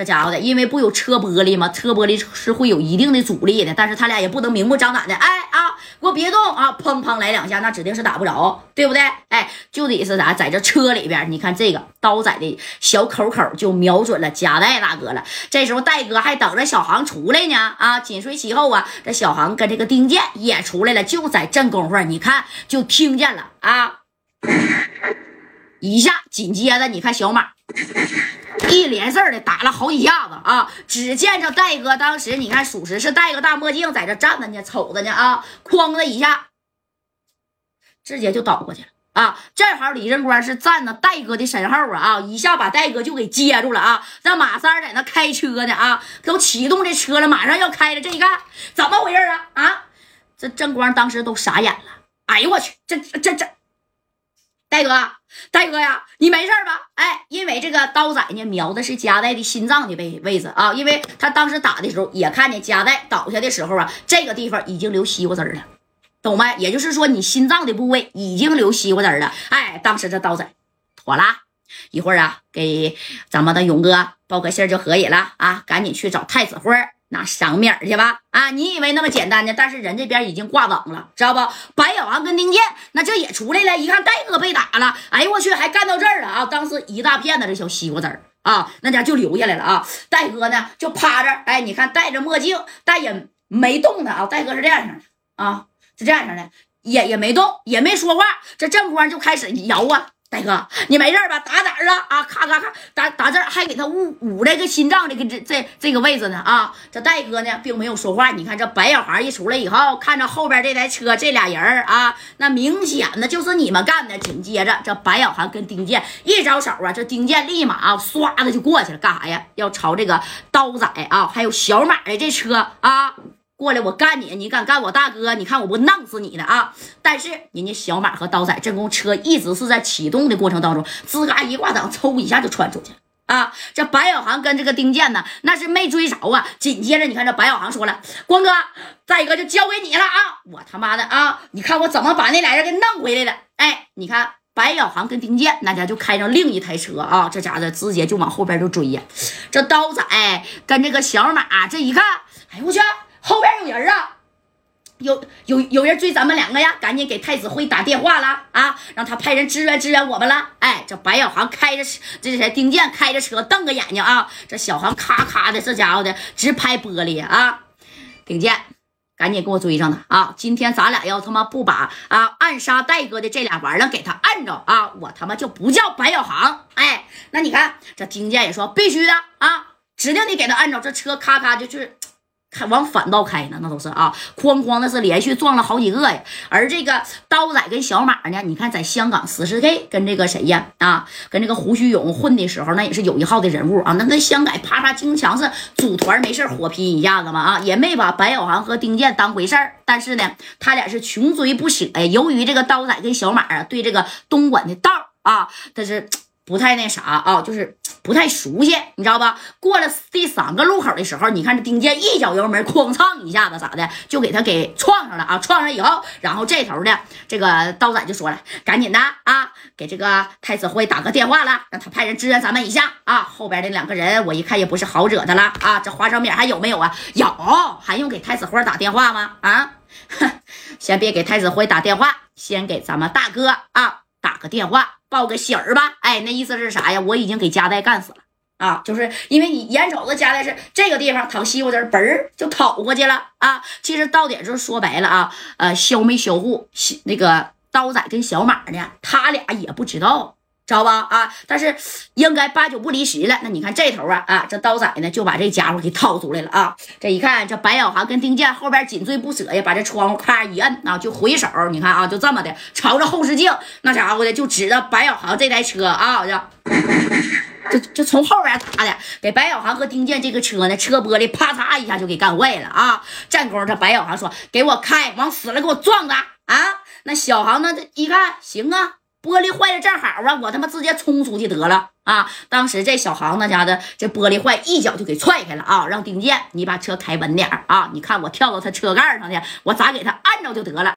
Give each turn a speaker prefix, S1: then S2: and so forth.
S1: 这家伙的，因为不有车玻璃吗？车玻璃是会有一定的阻力的，但是他俩也不能明目张胆的，哎啊，给我别动啊！砰砰来两下，那指定是打不着，对不对？哎，就得是啥，在这车里边，你看这个刀仔的小口口就瞄准了夹带大哥了。这时候戴哥还等着小航出来呢，啊，紧随其后啊，这小航跟这个丁健也出来了。就在这功夫，你看就听见了啊，一下，紧接着你看小马。一连事的打了好几下子啊！只见这戴哥当时，你看属实是戴个大墨镜，在这站着呢，瞅着呢啊！哐的一下，直接就倒过去了啊！正好李正光是站在戴哥的身后啊！一下把戴哥就给接住了啊！让马三在那开车呢啊！都启动这车了，马上要开了。这一看，怎么回事啊啊！这正光当时都傻眼了。哎呦我去，这这这！戴哥，大哥呀，你没事吧？哎，因为这个刀仔呢，瞄的是加代的心脏的位位置啊，因为他当时打的时候也看见加代倒下的时候啊，这个地方已经流西瓜汁了，懂没？也就是说，你心脏的部位已经流西瓜汁了。哎，当时这刀仔妥了，一会儿啊，给咱们的勇哥报个信就可以了啊，赶紧去找太子辉。拿赏面去吧！啊，你以为那么简单呢？但是人这边已经挂档了，知道不？白小航跟丁健，那这也出来了。一看戴哥被打了，哎呦我去，还干到这儿了啊！当时一大片的这小西瓜籽儿啊，那家就留下来了啊！戴哥呢就趴着，哎，你看戴着墨镜，但也没动的啊。戴哥是这样式的啊，是这样式的，也也没动，也没说话。这正光就开始摇啊。大哥，你没事吧？打哪儿啊？啊，咔咔咔，打打这儿，还给他捂捂这个心脏这个这这这个位置呢啊！这戴哥呢，并没有说话。你看这白小孩一出来以后，看着后边这台车这俩人啊，那明显的就是你们干的。紧接着，这白小航跟丁健一招手啊，这丁健立马啊，唰的就过去了，干啥呀？要朝这个刀仔啊，还有小马的这车啊。过来，我干你！你敢干我大哥？你看我不弄死你的啊！但是人家小马和刀仔这公车一直是在启动的过程当中，吱嘎一挂档，抽一下就窜出去啊！这白小航跟这个丁健呢，那是没追着啊！紧接着你看这白小航说了：“光哥，再一个就交给你了啊！我他妈的啊！你看我怎么把那俩人给弄回来的？哎，你看白小航跟丁健那家就开上另一台车啊！这家子直接就往后边就追呀！这刀仔跟这个小马这一看，哎呦我去！后边有人啊，有有有人追咱们两个呀！赶紧给太子辉打电话了啊，让他派人支援支援我们了。哎，这白小航开着车，这是谁？丁健开着车，瞪个眼睛啊！这小航咔咔的，这家伙的直拍玻璃啊！丁健，赶紧给我追上他啊！今天咱俩要他妈不把啊暗杀戴哥的这俩玩意儿给他按着啊，我他妈就不叫白小航！哎，那你看这丁健也说必须的啊，指定得给他按着，这车咔咔就去。开往反道开呢，那都是啊，哐哐的是连续撞了好几个呀。而这个刀仔跟小马呢，你看在香港十四 K 跟这个谁呀啊，跟这个胡须勇混的时候，那也是有一号的人物啊。那跟香港啪啪经常是组团没事火拼一下子嘛啊，也没把白小航和丁健当回事儿。但是呢，他俩是穷追不舍呀。由于这个刀仔跟小马啊，对这个东莞的道啊，他是不太那啥啊，就是。不太熟悉，你知道吧？过了第三个路口的时候，你看这丁健一脚油门，哐蹭一下子，咋的就给他给撞上了啊！撞上以后，然后这头的这个刀仔就说了：“赶紧的啊，给这个太子辉打个电话了，让他派人支援咱们一下啊！”后边的两个人，我一看也不是好惹的了啊！这花生米还有没有啊？有，还用给太子辉打电话吗？啊，先别给太子辉打电话，先给咱们大哥啊打个电话。报个喜儿吧，哎，那意思是啥呀？我已经给加代干死了啊！就是因为你眼瞅着加代是这个地方躺西瓜汁儿，嘣儿就跑过去了啊！其实到底就是说白了啊，呃，消没销户，那个刀仔跟小马呢，他俩也不知道。知道吧？啊，但是应该八九不离十了。那你看这头啊啊，这刀仔呢就把这家伙给掏出来了啊。这一看，这白小航跟丁健后边紧追不舍呀，把这窗户咔一摁啊，就回手。你看啊，就这么的朝着后视镜，那家伙的就指着白小航这台车啊，就就从后边打的，给白小航和丁健这个车呢，车玻璃啪嚓一下就给干坏了啊。战功，这白小航说：“给我开，往死了给我撞的啊！”那小航呢，这一看，行啊。玻璃坏了正好啊，我他妈直接冲出去得了啊！当时这小航那家的这玻璃坏，一脚就给踹开了啊！让丁健，你把车开稳点啊！你看我跳到他车盖上去，我咋给他按着就得了。